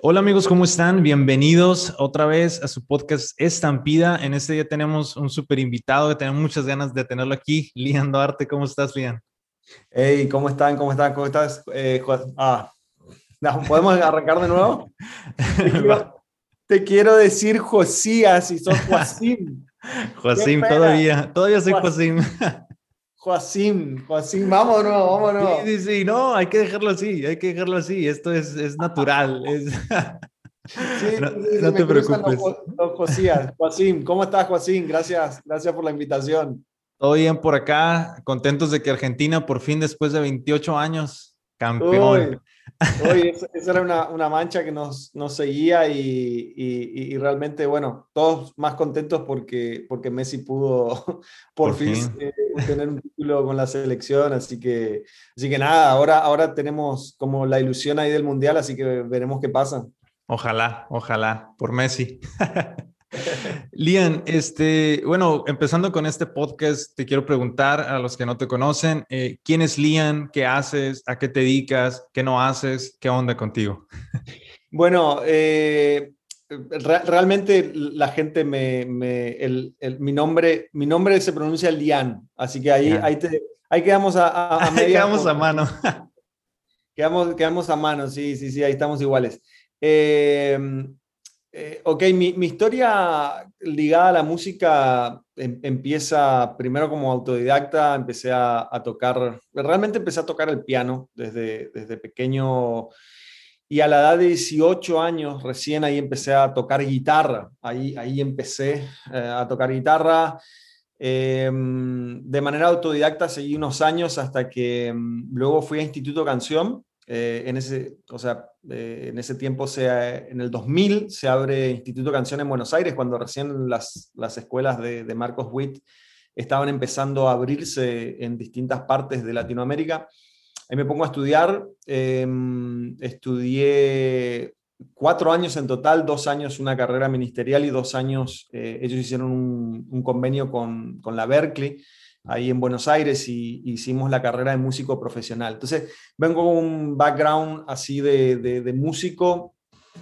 Hola amigos, ¿cómo están? Bienvenidos otra vez a su podcast Estampida. En este día tenemos un súper invitado que tenemos muchas ganas de tenerlo aquí. Lian Duarte, ¿cómo estás, Lian? Hey, ¿cómo están? ¿Cómo están? ¿Cómo estás? Eh, ah, ¿podemos arrancar de nuevo? Te quiero, te quiero decir Josías y sos Joacim. Joacim, todavía, todavía soy Joacim. Joacim, Joacim, vámonos, vámonos. Sí, sí, sí, no, hay que dejarlo así, hay que dejarlo así, esto es, es natural. Es... Sí, no, no te preocupes. Los, Josías. ¿cómo estás, Joacim? Gracias, gracias por la invitación. Todo bien por acá, contentos de que Argentina por fin después de 28 años, campeón. Uy, esa, era una, una, mancha que nos, nos seguía y, y, y, realmente, bueno, todos más contentos porque, porque Messi pudo por, fin, eh, tener un título con la selección, así que, así que nada, ahora, ahora tenemos como la ilusión ahí del Mundial, así que veremos qué pasa. Ojalá, ojalá, por Messi. Lian, este, bueno, empezando con este podcast, te quiero preguntar a los que no te conocen, eh, ¿quién es Lian? ¿Qué haces? ¿A qué te dedicas? ¿Qué no haces? ¿Qué onda contigo? Bueno, eh, realmente la gente me, mi, nombre, mi nombre se pronuncia Lian, así que ahí, ahí, te, ahí quedamos a, a, media. quedamos a mano. quedamos, quedamos a mano, sí, sí, sí, ahí estamos iguales. Eh, eh, ok, mi, historia ligada a la música em, empieza primero como autodidacta, empecé a, tocar, realmente empecé a tocar el piano desde, desde pequeño y a la edad de 18 años recién ahí empecé a tocar guitarra, ahí, ahí empecé eh, a tocar guitarra. Em, de manera autodidacta seguí unos años hasta que em, luego fui a Instituto Canción eh, en, ese, o sea, eh, en ese tiempo, se, en el 2000, se abre Instituto Canción en Buenos Aires, cuando recién las, las escuelas de, de, Marcos Witt estaban empezando a abrirse en distintas partes de Latinoamérica. Ahí me pongo a estudiar. Em, estudié cuatro años en total, dos años una carrera ministerial y dos años, eh, ellos hicieron un, un convenio con, con la Berkeley ahí en Buenos Aires y hicimos la carrera de músico profesional. Entonces, vengo con un background así de, de, músico.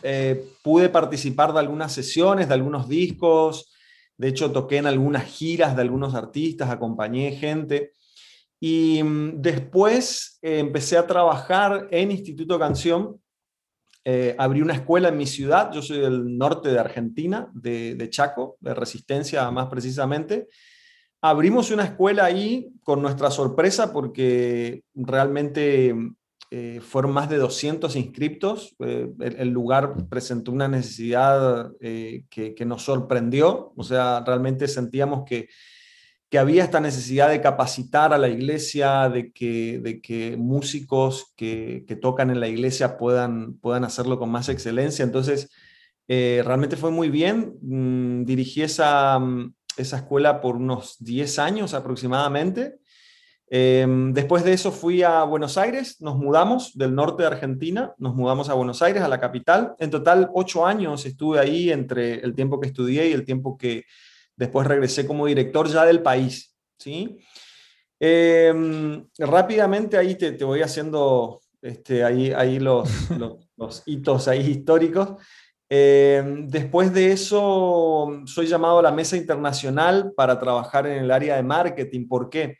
Eh, pude participar de algunas sesiones, de algunos discos. De hecho, toqué en algunas giras de algunos artistas, acompañé gente. Y mm, después eh, empecé a trabajar en Instituto Canción. Eh, abrí una escuela en mi ciudad. Yo soy del norte de Argentina, de, de Chaco, de Resistencia más precisamente abrimos una escuela ahí con nuestra sorpresa porque realmente eh, fueron más de 200 inscriptos. Eh, el, lugar presentó una necesidad eh, que, nos sorprendió. O sea, realmente sentíamos que, que, había esta necesidad de capacitar a la iglesia, de que, de que músicos que, que tocan en la iglesia puedan, puedan hacerlo con más excelencia. Entonces, realmente fue muy bien. Mm, dirigí esa, esa escuela por unos 10 años aproximadamente. Em, después de eso fui a Buenos Aires, nos mudamos del norte de Argentina, nos mudamos a Buenos Aires, a la capital. En total, ocho años estuve ahí entre el tiempo que estudié y el tiempo que después regresé como director ya del país. ¿sí? Em, rápidamente ahí te, voy haciendo este, ahí, ahí los, los hitos ahí históricos. Em, después de eso, soy llamado a la mesa internacional para trabajar en el área de marketing. ¿Por qué?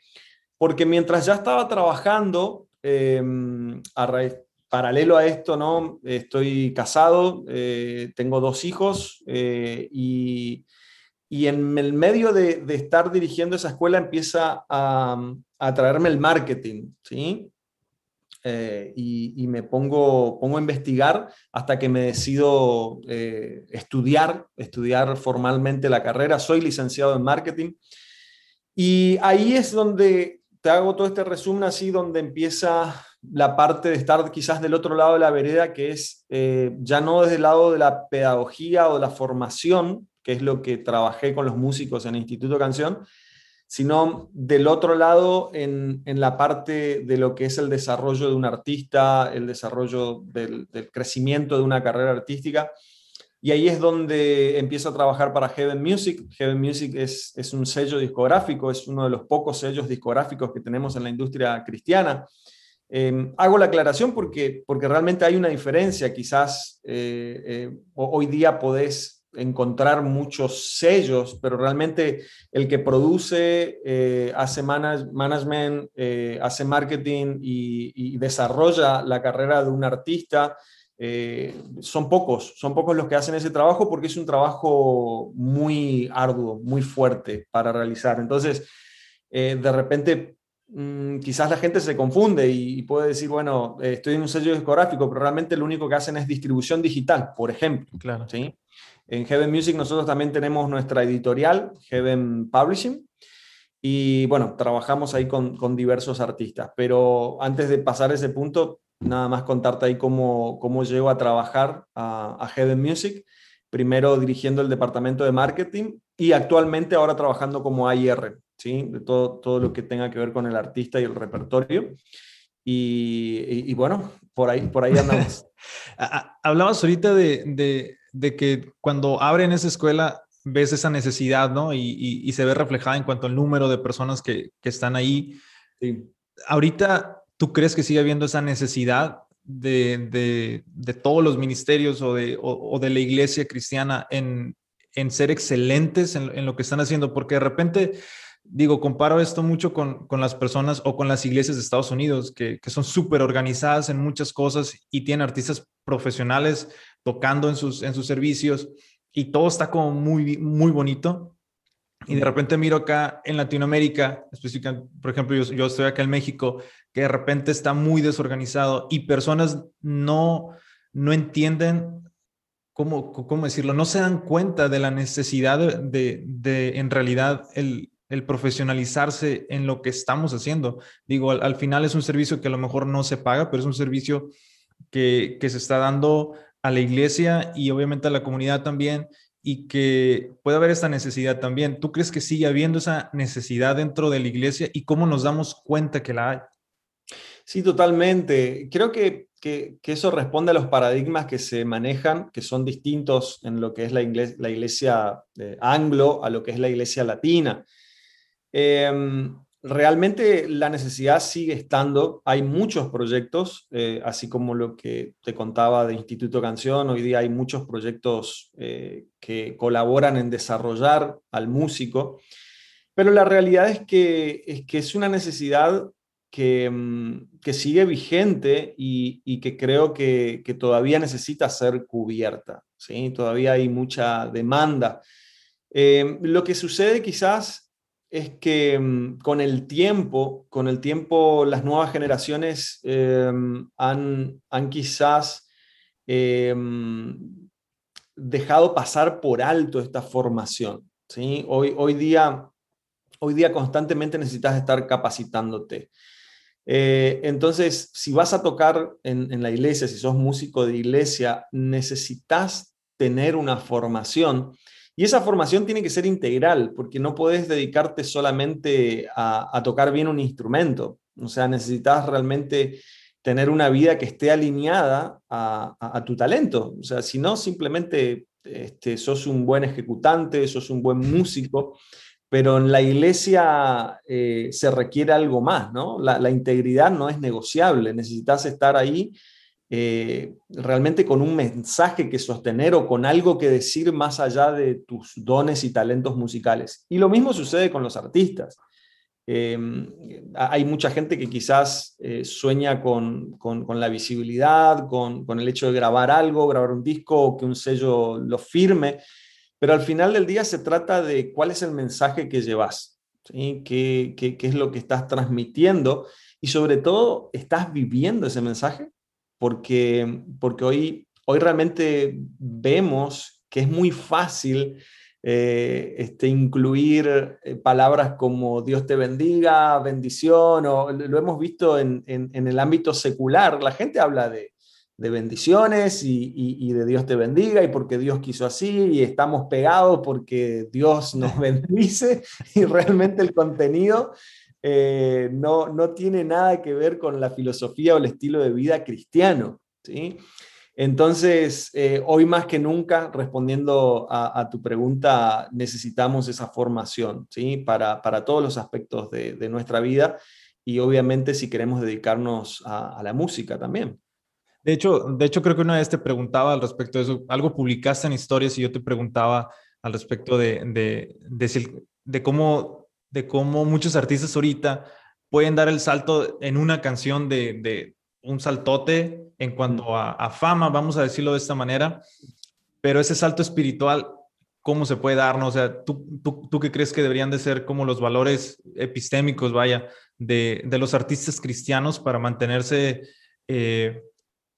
Porque mientras ya estaba trabajando, em, paralelo a esto, ¿no? estoy casado, eh, tengo dos hijos eh, y, en el medio de, estar dirigiendo esa escuela empieza a, a traerme el marketing. ¿sí? Eh, y, me pongo, pongo a investigar hasta que me decido eh, estudiar, estudiar formalmente la carrera. Soy licenciado en marketing. Y ahí es donde te hago todo este resumen así, donde empieza la parte de estar quizás del otro lado de la vereda, que es eh, ya no desde el lado de la pedagogía o la formación, que es lo que trabajé con los músicos en el Instituto Canción, sino del otro lado en, la parte de lo que es el desarrollo de un artista, el desarrollo del, crecimiento de una carrera artística. Y ahí es donde empiezo a trabajar para Heaven Music. Heaven Music es, es un sello discográfico, es uno de los pocos sellos discográficos que tenemos en la industria cristiana. Em, hago la aclaración porque, porque realmente hay una diferencia. Quizás eh, eh, hoy día podés encontrar muchos sellos, pero realmente el que produce, eh, hace management, hace marketing y, desarrolla la carrera de un artista, son pocos, son pocos los que hacen ese trabajo porque es un trabajo muy arduo, muy fuerte para realizar. Entonces, de repente Mm, quizás la gente se confunde y, puede decir, bueno, eh, estoy en un sello discográfico, pero realmente lo único que hacen es distribución digital, por ejemplo. Claro. ¿sí? En Heaven Music nosotros también tenemos nuestra editorial, Heaven Publishing, y bueno, trabajamos ahí con, con diversos artistas. Pero antes de pasar ese punto, nada más contarte ahí cómo, cómo llego a trabajar a, a Heaven Music. Primero dirigiendo el departamento de marketing y actualmente ahora trabajando como AIR, de todo, todo lo que tenga que ver con el artista y el repertorio. Y, bueno, por ahí, por ahí andamos. Hablabas ahorita de, de, que cuando abren esa escuela ves esa necesidad, ¿no? Y, y, se ve reflejada en cuanto al número de personas que, que están ahí. Ahorita, ¿tú crees que sigue habiendo esa necesidad de, de, de todos los ministerios o de, o, de la iglesia cristiana en, en ser excelentes en, en, lo que están haciendo? Porque de repente digo, comparo esto mucho con, las personas o con las iglesias de Estados Unidos, que, son súper organizadas en muchas cosas y tienen artistas profesionales tocando en sus, en sus servicios y todo está como muy, muy bonito. Y de repente miro acá en Latinoamérica, específicamente, por ejemplo, yo, yo estoy acá en México, que de repente está muy desorganizado y personas no, no entienden ¿Cómo, ¿cómo, decirlo? No se dan cuenta de la necesidad de, de, en realidad, el, el profesionalizarse en lo que estamos haciendo. Digo, al, final es un servicio que a lo mejor no se paga, pero es un servicio que, se está dando a la iglesia y obviamente a la comunidad también y que puede haber esta necesidad también. ¿Tú crees que sigue habiendo esa necesidad dentro de la iglesia y cómo nos damos cuenta que la hay? Sí, totalmente. Creo que, eso responde a los paradigmas que se manejan, que son distintos en lo que es la iglesia, la iglesia eh, anglo a lo que es la iglesia latina. Em, realmente la necesidad sigue estando. Hay muchos proyectos, eh, así como lo que te contaba de Instituto Canción. Hoy día hay muchos proyectos eh, que colaboran en desarrollar al músico. Pero la realidad es que es, que es una necesidad que, mm, que sigue vigente y, que creo que, que, todavía necesita ser cubierta. ¿sí? Todavía hay mucha demanda. Em, lo que sucede quizás es que mm, con el tiempo, con el tiempo las nuevas generaciones em, han, han, quizás em, dejado pasar por alto esta formación. ¿sí? Hoy, hoy, día, hoy día constantemente necesitas estar capacitándote. Eh, entonces, si vas a tocar en, en la iglesia, si sos músico de iglesia, necesitas tener una formación y esa formación tiene que ser integral, porque no puedes dedicarte solamente a, tocar bien un instrumento. O sea, necesitas realmente tener una vida que esté alineada a, tu talento. O sea, si no, simplemente este, sos un buen ejecutante, sos un buen músico, pero en la iglesia eh, se requiere algo más, ¿no? La, la, integridad no es negociable, necesitas estar ahí eh, realmente con un mensaje que sostener o con algo que decir más allá de tus dones y talentos musicales. Y lo mismo sucede con los artistas. Em, hay mucha gente que quizás eh, sueña con, con, la visibilidad, con, con, el hecho de grabar algo, grabar un disco que un sello lo firme, pero al final del día se trata de cuál es el mensaje que llevas, ¿sí? ¿Qué, qué, qué es lo que estás transmitiendo y sobre todo, ¿estás viviendo ese mensaje? Porque, porque hoy, hoy realmente vemos que es muy fácil eh, este, incluir eh, palabras como Dios te bendiga, bendición, o lo hemos visto en, en, el ámbito secular. La gente habla de, de bendiciones y, y, de Dios te bendiga y porque Dios quiso así y estamos pegados porque Dios nos bendice y realmente el contenido eh, no, no tiene nada que ver con la filosofía o el estilo de vida cristiano. ¿sí? Entonces, eh, hoy más que nunca, respondiendo a, tu pregunta, necesitamos esa formación ¿sí? para, para todos los aspectos de, nuestra vida y obviamente si queremos dedicarnos a, la música también. De hecho, de hecho, creo que una vez te preguntaba al respecto de eso, algo publicaste en historias y yo te preguntaba al respecto de, de, de, cómo, de cómo muchos artistas ahorita pueden dar el salto en una canción de, un saltote en cuanto a, fama, vamos a decirlo de esta manera, pero ese salto espiritual, ¿cómo se puede dar? O sea, ¿tú, tú, tú qué crees que deberían de ser como los valores epistémicos, vaya, de, de los artistas cristianos para mantenerse, eh,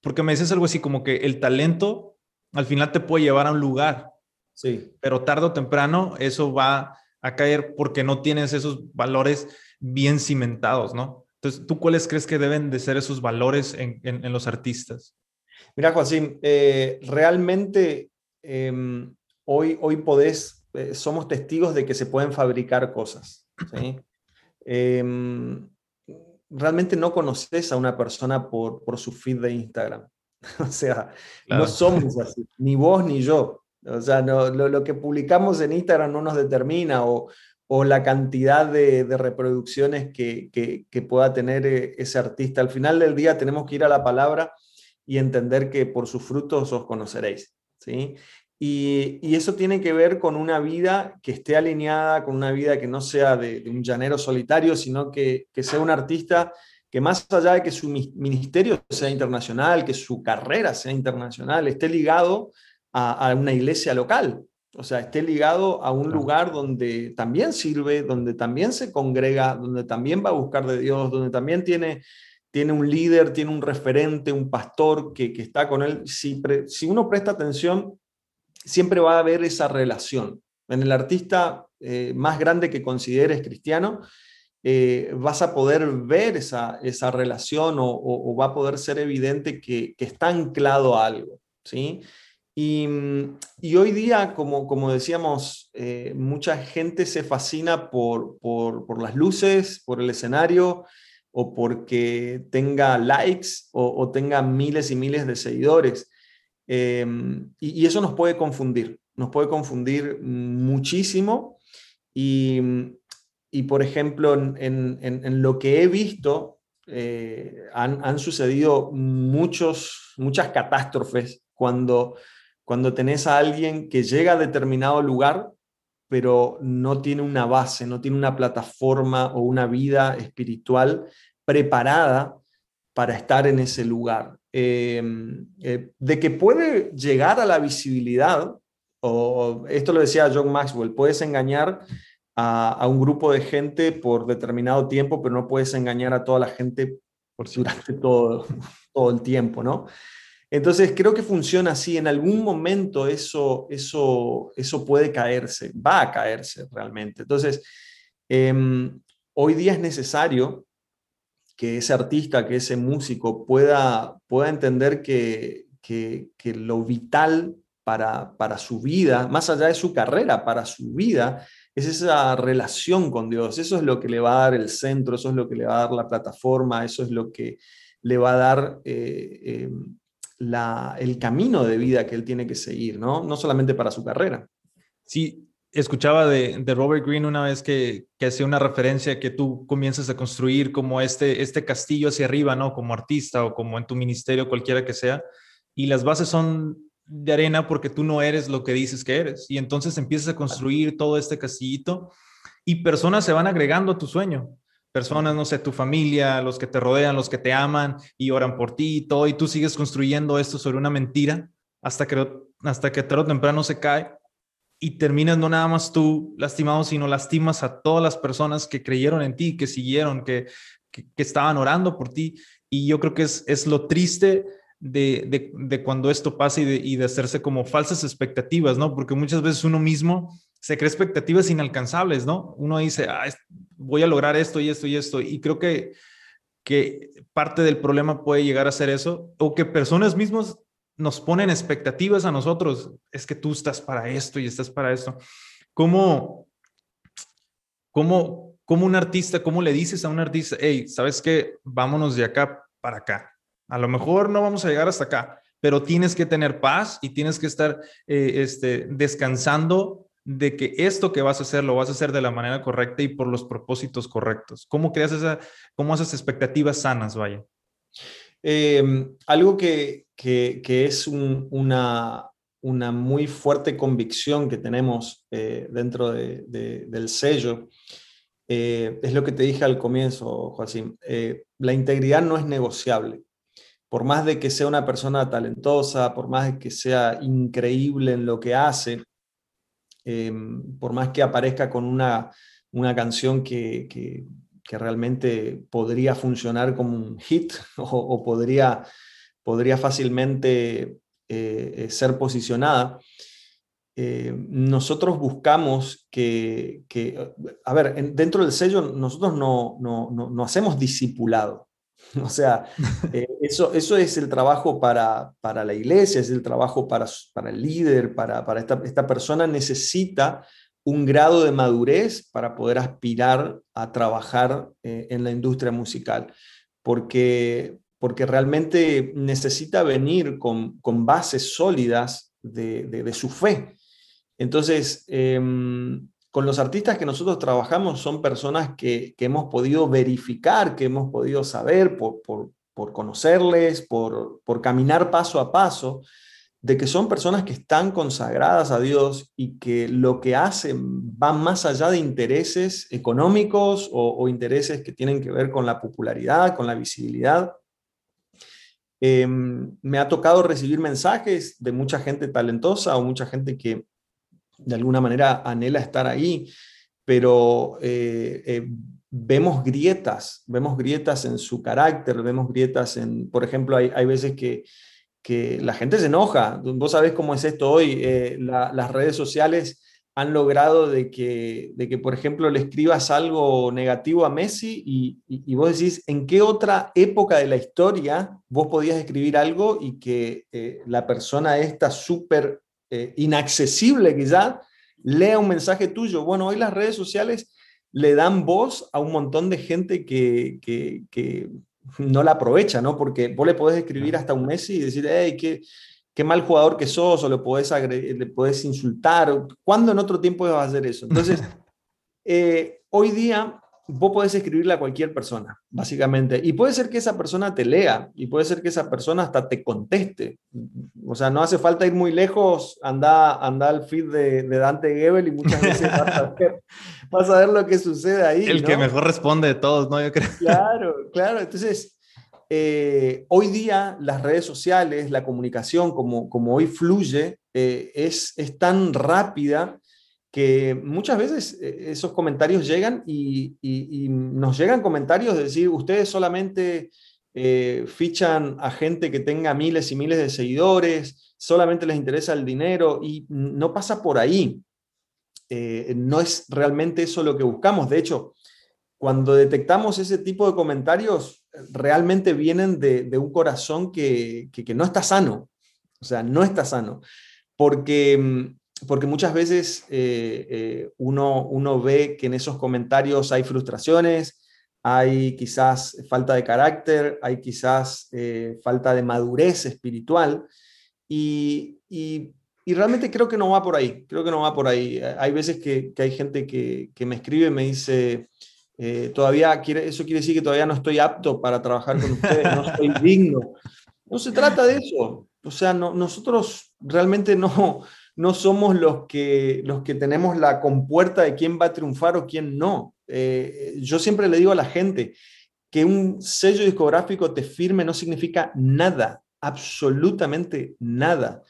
porque me dices algo así como que el talento al final te puede llevar a un lugar, sí. pero tarde o temprano eso va a caer porque no tienes esos valores bien cimentados, ¿no? Entonces, ¿tú cuáles crees que deben de ser esos valores en, en, los artistas? Mira, Joaquín, eh, realmente em, hoy, hoy podés, eh, somos testigos de que se pueden fabricar cosas, ¿sí? Em, realmente no conoces a una persona por, por su feed de Instagram. o sea, no somos así, ni vos ni yo. O sea, no, lo, que publicamos en Instagram no nos determina o, o la cantidad de, de reproducciones que, que, que, pueda tener eh, ese artista. Al final del día tenemos que ir a la palabra y entender que por sus frutos os conoceréis. ¿sí? Y, eso tiene que ver con una vida que esté alineada, con una vida que no sea de, un llanero solitario, sino que, sea un artista que más allá de que su ministerio sea internacional, que su carrera sea internacional, esté ligado a, una iglesia local, o sea, esté ligado a un lugar donde también sirve, donde también se congrega, donde también va a buscar de Dios, donde también tiene, tiene un líder, tiene un referente, un pastor que, está con él. Si, si uno presta atención, siempre va a haber esa relación. En el artista eh, más grande que consideres cristiano, eh, vas a poder ver esa, esa relación o, va a poder ser evidente que, está anclado a algo. ¿sí? Y, hoy día, como, como decíamos, eh, mucha gente se fascina por, por, las luces, por el escenario, o porque tenga likes o, tenga miles y miles de seguidores. Em, y, eso nos puede confundir, nos puede confundir muchísimo. Y, y por ejemplo, en, en, lo que he visto, eh, han, han, sucedido muchos, muchas catástrofes cuando, cuando tenés a alguien que llega a determinado lugar, pero no tiene una base, no tiene una plataforma o una vida espiritual preparada para estar en ese lugar. Em, eh, de que puede llegar a la visibilidad, o esto lo decía John Maxwell, puedes engañar a, un grupo de gente por determinado tiempo, pero no puedes engañar a toda la gente por durante todo, todo el tiempo, ¿no? Entonces creo que funciona así, en algún momento eso, eso, eso puede caerse, va a caerse realmente. Entonces, em, hoy día es necesario que ese artista, que ese músico pueda, pueda entender que, que, lo vital para, para su vida, más allá de su carrera, para su vida, es esa relación con Dios. Eso es lo que le va a dar el centro, eso es lo que le va a dar la plataforma, eso es lo que le va a dar eh, em, la, el camino de vida que él tiene que seguir, ¿no? No solamente para su carrera. Sí, escuchaba de, Robert Greene una vez que, que hacía una referencia que tú comienzas a construir como este, este castillo hacia arriba, ¿no? Como artista o como en tu ministerio, cualquiera que sea, y las bases son de arena porque tú no eres lo que dices que eres. Y entonces empiezas a construir todo este castillito y personas se van agregando a tu sueño. Personas, no sé, tu familia, los que te rodean, los que te aman y oran por ti y todo, y tú sigues construyendo esto sobre una mentira hasta que, hasta que tarde o temprano se cae y terminas no nada más tú lastimado, sino lastimas a todas las personas que creyeron en ti, que siguieron, que, que, estaban orando por ti. Y yo creo que es, es lo triste de, de, de cuando esto pasa y de, y de, hacerse como falsas expectativas, ¿no? Porque muchas veces uno mismo se cree expectativas inalcanzables, ¿no? Uno dice, ah, voy a lograr esto y esto y esto. Y creo que, que parte del problema puede llegar a ser eso, o que personas mismas nos ponen expectativas a nosotros. Es que tú estás para esto y estás para esto. ¿Cómo, cómo, cómo un artista, cómo le dices a un artista, hey, ¿sabes qué? Vámonos de acá para acá. A lo mejor no vamos a llegar hasta acá, pero tienes que tener paz y tienes que estar eh, este, descansando de que esto que vas a hacer lo vas a hacer de la manera correcta y por los propósitos correctos? ¿Cómo creas esa, cómo haces expectativas sanas, vaya? Em, algo que, que, es una, una muy fuerte convicción que tenemos eh, dentro de, del sello eh, es lo que te dije al comienzo, Joaquín. Eh, la integridad no es negociable. Por más de que sea una persona talentosa, por más de que sea increíble en lo que hace, em, por más que aparezca con una, una canción que, que, realmente podría funcionar como un hit o, podría, podría fácilmente eh, ser posicionada, eh, nosotros buscamos que, a ver, dentro del sello nosotros no, no, hacemos discipulado. O sea, eh, eso, eso es el trabajo para, para, la iglesia, es el trabajo para, para el líder, para, para esta, esta, persona necesita un grado de madurez para poder aspirar a trabajar eh, en la industria musical, porque, porque realmente necesita venir con, con bases sólidas de, de su fe. Entonces, em, con los artistas que nosotros trabajamos son personas que, hemos podido verificar, que hemos podido saber por, conocerles, por, caminar paso a paso, de que son personas que están consagradas a Dios y que lo que hacen va más allá de intereses económicos o, intereses que tienen que ver con la popularidad, con la visibilidad. Em, me ha tocado recibir mensajes de mucha gente talentosa o mucha gente que, de alguna manera anhela estar ahí, pero eh, eh, vemos grietas, vemos grietas en su carácter, vemos grietas en, por ejemplo, hay, hay veces que, que, la gente se enoja. Vos sabés cómo es esto hoy, eh, las redes sociales han logrado de que, de que, por ejemplo, le escribas algo negativo a Messi y, y, vos decís, ¿en qué otra época de la historia vos podías escribir algo y que la persona esta súper eh, inaccesible quizá, lea un mensaje tuyo. Bueno, hoy las redes sociales le dan voz a un montón de gente que, que, no la aprovecha, ¿no? Porque vos le podés escribir hasta un Messi y decir, hey, qué, qué mal jugador que sos, o le podés, le podés insultar. ¿Cuándo en otro tiempo vas a hacer eso? Entonces, eh, hoy día vos podés escribirle a cualquier persona, básicamente. Y puede ser que esa persona te lea y puede ser que esa persona hasta te conteste. O sea, no hace falta ir muy lejos, anda, anda al feed de, Dante Gebel y muchas veces vas a, ver, lo que sucede ahí. El que mejor responde de todos, ¿no? Yo creo. Claro, claro. Entonces, eh, hoy día las redes sociales, la comunicación, como, como hoy fluye, eh, es, es tan rápida que muchas veces eh, esos comentarios llegan y, nos llegan comentarios de decir, ustedes solamente eh, fichan a gente que tenga miles y miles de seguidores, solamente les interesa el dinero y no pasa por ahí. Eh, no es realmente eso lo que buscamos. De hecho, cuando detectamos ese tipo de comentarios, realmente vienen de, un corazón que, que, no está sano. O sea, no está sano. Porque mm, porque muchas veces eh, eh, uno, uno ve que en esos comentarios hay frustraciones, hay quizás falta de carácter, hay quizás eh, falta de madurez espiritual y, y, realmente creo que no va por ahí, creo que no va por ahí. Hay veces que, que hay gente que, que, me escribe y me dice, todavía quiere, eso quiere decir que todavía no estoy apto para trabajar con ustedes, no estoy digno. No se trata de eso. O sea, no, nosotros realmente no, no somos los que, los que tenemos la compuerta de quién va a triunfar o quién no. Eh, yo siempre le digo a la gente que un sello discográfico te firme no significa nada, absolutamente nada.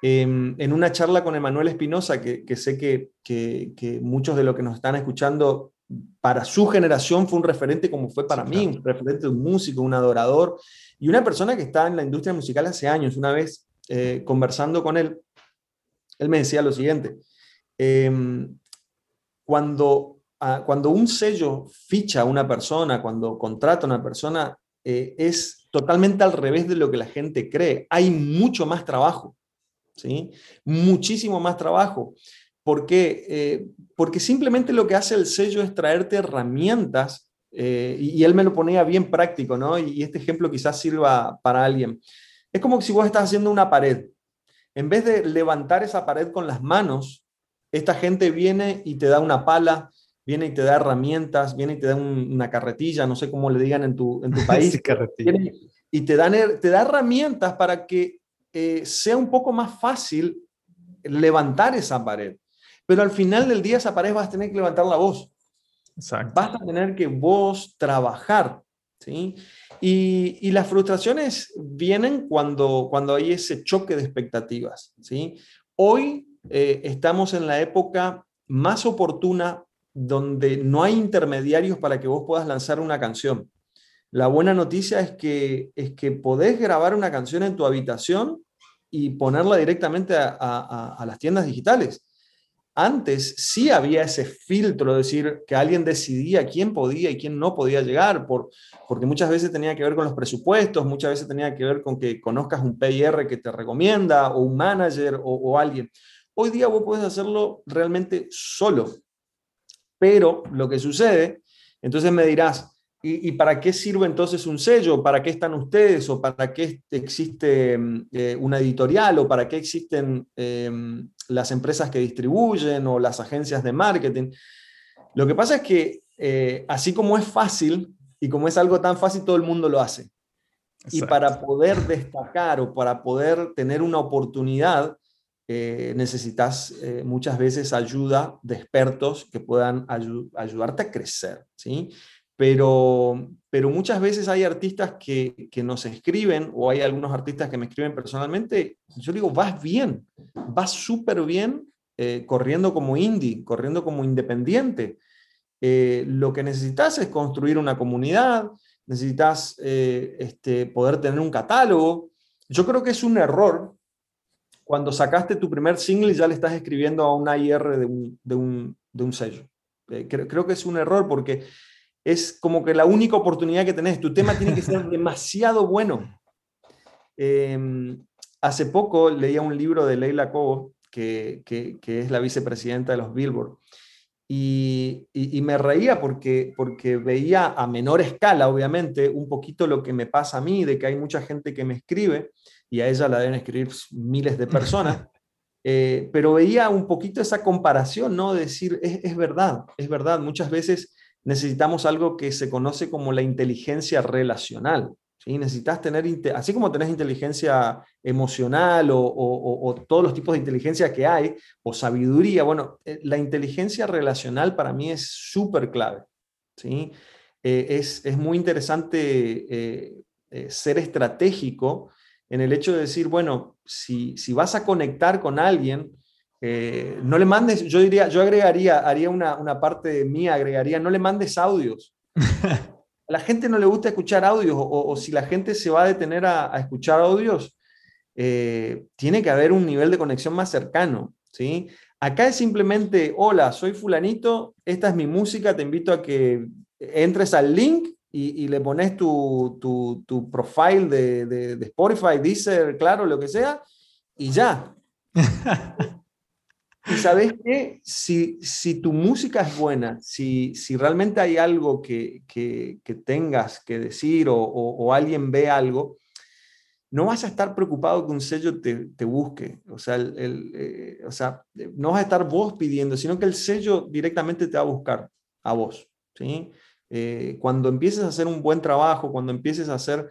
Em, en una charla con Emanuel Espinosa, que, sé que, que, muchos de los que nos están escuchando, para su generación fue un referente como fue para mí, un referente de un músico, un adorador y una persona que está en la industria musical hace años. Una vez eh, conversando con él, él me decía lo siguiente, em, cuando, ah, cuando un sello ficha a una persona, cuando contrata a una persona, eh, es totalmente al revés de lo que la gente cree. Hay mucho más trabajo, ¿sí? Muchísimo más trabajo. ¿Por qué? Eh, porque simplemente lo que hace el sello es traerte herramientas, eh, y, él me lo ponía bien práctico, ¿no? y este ejemplo quizás sirva para alguien. Es como si vos estás haciendo una pared, en vez de levantar esa pared con las manos, esta gente viene y te da una pala, viene y te da herramientas, viene y te da una carretilla, no sé cómo le digan en tu, en tu país. y te, dan, te da herramientas para que eh, sea un poco más fácil levantar esa pared. Pero al final del día esa pared vas a tener que levantar la voz. Vas a tener que vos trabajar. ¿sí? Y, las frustraciones vienen cuando, cuando hay ese choque de expectativas. ¿sí? Hoy eh, estamos en la época más oportuna donde no hay intermediarios para que vos puedas lanzar una canción. La buena noticia es que, es que podés grabar una canción en tu habitación y ponerla directamente a, las tiendas digitales. Antes sí había ese filtro, es decir, que alguien decidía quién podía y quién no podía llegar, por, porque muchas veces tenía que ver con los presupuestos, muchas veces tenía que ver con que conozcas un PIR que te recomienda o un manager o, o alguien. Hoy día vos puedes hacerlo realmente solo. Pero lo que sucede, entonces me dirás, ¿y, para qué sirve entonces un sello? ¿Para qué están ustedes? ¿O para qué existe eh, una editorial? ¿O para qué existen em, las empresas que distribuyen o las agencias de marketing? Lo que pasa es que eh, así como es fácil y como es algo tan fácil, todo el mundo lo hace. Y para poder destacar o para poder tener una oportunidad, eh, necesitas eh, muchas veces ayuda de expertos que puedan ayudarte a crecer, ¿sí? Pero, pero muchas veces hay artistas que, que, nos escriben, o hay algunos artistas que me escriben personalmente, yo digo, vas bien, vas súper bien eh, corriendo como indie, corriendo como independiente. lo que necesitas es construir una comunidad, necesitas este, poder tener un catálogo. Yo creo que es un error cuando sacaste tu primer single ya le estás escribiendo a una IR de un, de un, de un sello. Eh, creo, creo, que es un error porque es como que la única oportunidad que tenés. Tu tema tiene que ser demasiado bueno. Em, hace poco leía un libro de Leila Cobo, que, que, que es la vicepresidenta de los Billboard, y, y, y, me reía porque, porque veía a menor escala, obviamente, un poquito lo que me pasa a mí, de que hay mucha gente que me escribe y a ella la deben escribir miles de personas, eh, pero veía un poquito esa comparación, ¿no? decir, es, es, verdad, es verdad, muchas veces necesitamos algo que se conoce como la inteligencia relacional. ¿sí? Necesitas tener, así como tenés inteligencia emocional o, o, todos los tipos de inteligencia que hay, o sabiduría, bueno, eh, la inteligencia relacional para mí es súper clave. ¿sí? Eh, es, es, muy interesante ser estratégico en el hecho de decir, bueno, si, si vas a conectar con alguien, eh, no le mandes, yo diría, yo agregaría, haría una, una parte mía, agregaría, no le mandes audios. a la gente no le gusta escuchar audios, o, si la gente se va a detener a, escuchar audios, eh, tiene que haber un nivel de conexión más cercano, ¿sí? Acá es simplemente, hola, soy fulanito, esta es mi música, te invito a que entres al link y, le pones tu, tu, tu profile de, de, de, Spotify, Deezer, claro, lo que sea, y ya. y sabes que si, si tu música es buena, si, si realmente hay algo que, que, tengas que decir o, o, alguien ve algo, no vas a estar preocupado que un sello te, te busque. O sea, el, eh, o sea, no vas a estar vos pidiendo, sino que el sello directamente te va a buscar a vos. ¿sí? Eh, cuando empieces a hacer un buen trabajo, cuando empieces a hacer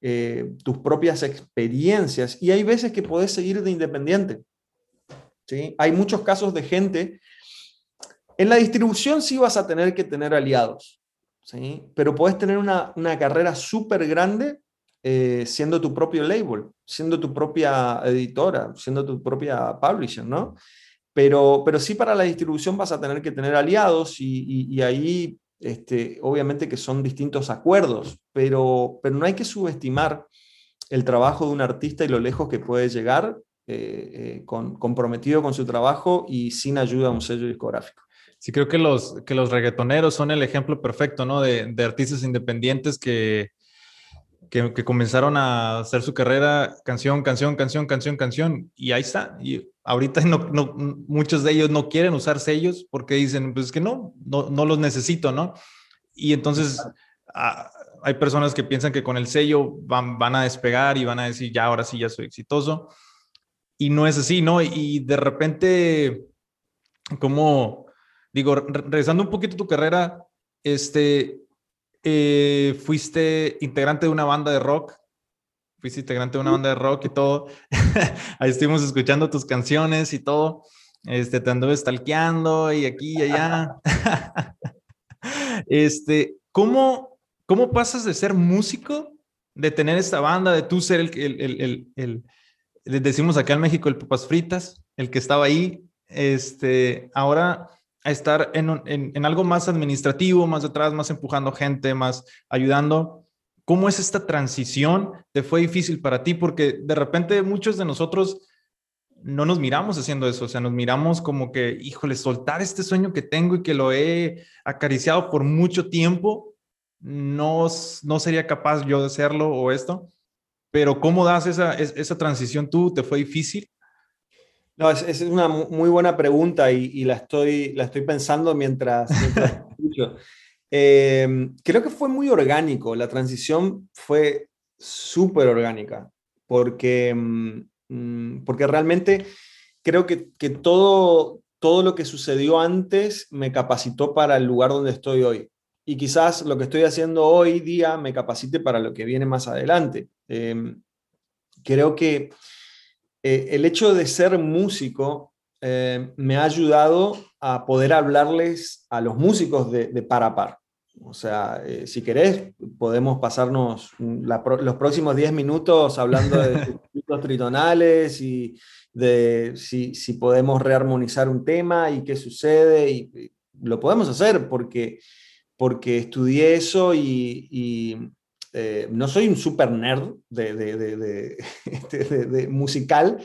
eh, tus propias experiencias, y hay veces que podés seguir de independiente. ¿Sí? Hay muchos casos de gente, en la distribución sí vas a tener que tener aliados, ¿sí? pero puedes tener una, una carrera súper grande eh, siendo tu propio label, siendo tu propia editora, siendo tu propia publisher, ¿no? Pero, pero sí para la distribución vas a tener que tener aliados y, y, y ahí este, obviamente que son distintos acuerdos, pero, pero no hay que subestimar el trabajo de un artista y lo lejos que puede llegar eh, eh, con, comprometido con su trabajo y sin ayuda a un sello discográfico. Sí, creo que los, que los reggaetoneros son el ejemplo perfecto, ¿no? De, artistas independientes que, que, comenzaron a hacer su carrera canción, canción, canción, canción, canción, y ahí está. Y ahorita no, muchos de ellos no quieren usar sellos porque dicen, pues es que no, no, no los necesito, ¿no? Y entonces hay personas que piensan que con el sello van, van a despegar y van a decir, ya, ahora sí, ya soy exitoso. Y no es así, ¿no? Y de repente cómo, digo, regresando un poquito a tu carrera, este, eh, fuiste integrante de una banda de rock, fuiste integrante de una banda de rock y todo. Ahí estuvimos escuchando tus canciones y todo. Este, te anduve stalkeando y aquí y allá. este, ¿cómo, ¿cómo pasas de ser músico, de tener esta banda, de tú ser el, el, el, el, el decimos acá en México, el papas fritas, el que estaba ahí, este, ahora a estar en, en, en algo más administrativo, más detrás, más empujando gente, más ayudando? ¿Cómo es esta transición? ¿Te fue difícil para ti? Porque de repente muchos de nosotros no nos miramos haciendo eso, o sea, nos miramos como que, híjole, soltar este sueño que tengo y que lo he acariciado por mucho tiempo, no, no sería capaz yo de hacerlo o esto, pero ¿cómo das esa, esa transición tú? ¿Te fue difícil? No, es, es una muy buena pregunta y, y, la, estoy, la estoy pensando mientras, mientras escucho. Eh, creo que fue muy orgánico, la transición fue súper orgánica, porque mm, Mm, porque realmente creo que, que, todo, todo lo que sucedió antes me capacitó para el lugar donde estoy hoy. Y quizás lo que estoy haciendo hoy día me capacite para lo que viene más adelante. Eh, creo que eh, el hecho de ser músico eh, me ha ayudado a poder hablarles a los músicos de, de par a par. O sea, eh, si querés, podemos pasarnos la, los próximos 10 minutos hablando de circuitos tritonales y de si, si, podemos rearmonizar un tema y qué sucede. Y, y, lo podemos hacer porque, porque estudié eso y, eh, no soy un super nerd de, musical,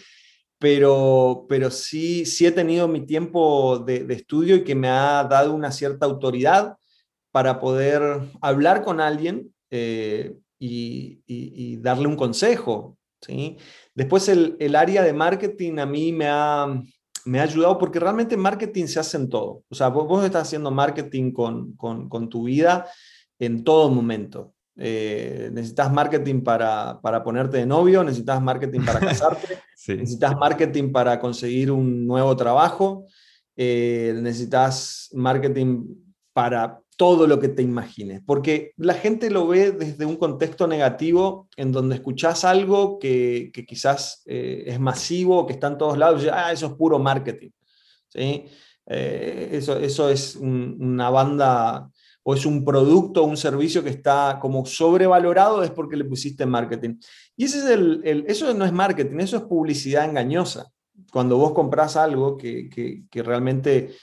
pero, pero sí, sí he tenido mi tiempo de, estudio y que me ha dado una cierta autoridad para poder hablar con alguien eh, y, darle un consejo. ¿sí? Después el, el, área de marketing a mí me ha, me ha ayudado porque realmente marketing se hace en todo. O sea, vos, vos estás haciendo marketing con, con, con, tu vida en todo momento. Eh, necesitas marketing para, para, ponerte de novio, necesitas marketing para casarte, sí. necesitas marketing para conseguir un nuevo trabajo, eh, necesitas marketing para todo lo que te imagines, porque la gente lo ve desde un contexto negativo en donde escuchas algo que, quizás eh, es masivo, que está en todos lados, y, ah, eso es puro marketing. ¿sí? Eh, eso, eso es un, una banda o es un producto o un servicio que está como sobrevalorado es porque le pusiste marketing. Y ese es el, el, eso no es marketing, eso es publicidad engañosa. Cuando vos compras algo que, que realmente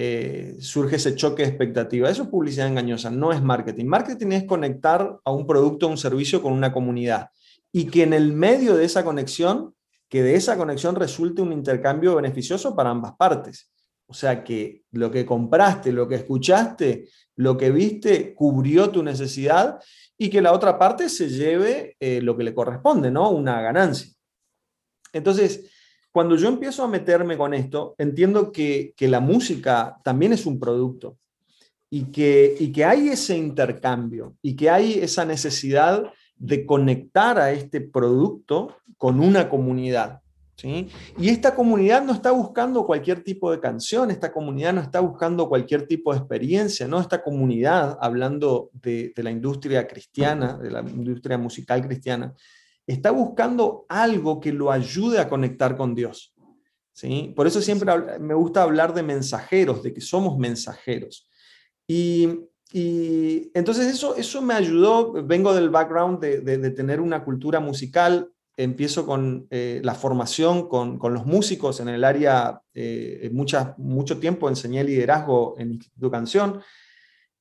eh, surge ese choque de expectativa. Eso es publicidad engañosa, no es marketing. Marketing es conectar a un producto o un servicio con una comunidad y que en el medio de esa conexión, que de esa conexión resulte un intercambio beneficioso para ambas partes. O sea, que lo que compraste, lo que escuchaste, lo que viste, cubrió tu necesidad y que la otra parte se lleve eh, lo que le corresponde, ¿no? Una ganancia. Entonces, cuando yo empiezo a meterme con esto, entiendo que, que la música también es un producto y que, y que hay ese intercambio y que hay esa necesidad de conectar a este producto con una comunidad. ¿sí? Y esta comunidad no está buscando cualquier tipo de canción, esta comunidad no está buscando cualquier tipo de experiencia, ¿no? Esta comunidad, hablando de, de la industria cristiana, de la industria musical cristiana, está buscando algo que lo ayude a conectar con Dios. ¿sí? Por eso siempre me gusta hablar de mensajeros, de que somos mensajeros. Y, y entonces eso, eso me ayudó, vengo del background de, de, tener una cultura musical, empiezo con eh, la formación con, con, los músicos en el área, eh, mucha, mucho tiempo enseñé liderazgo en Instituto Canción.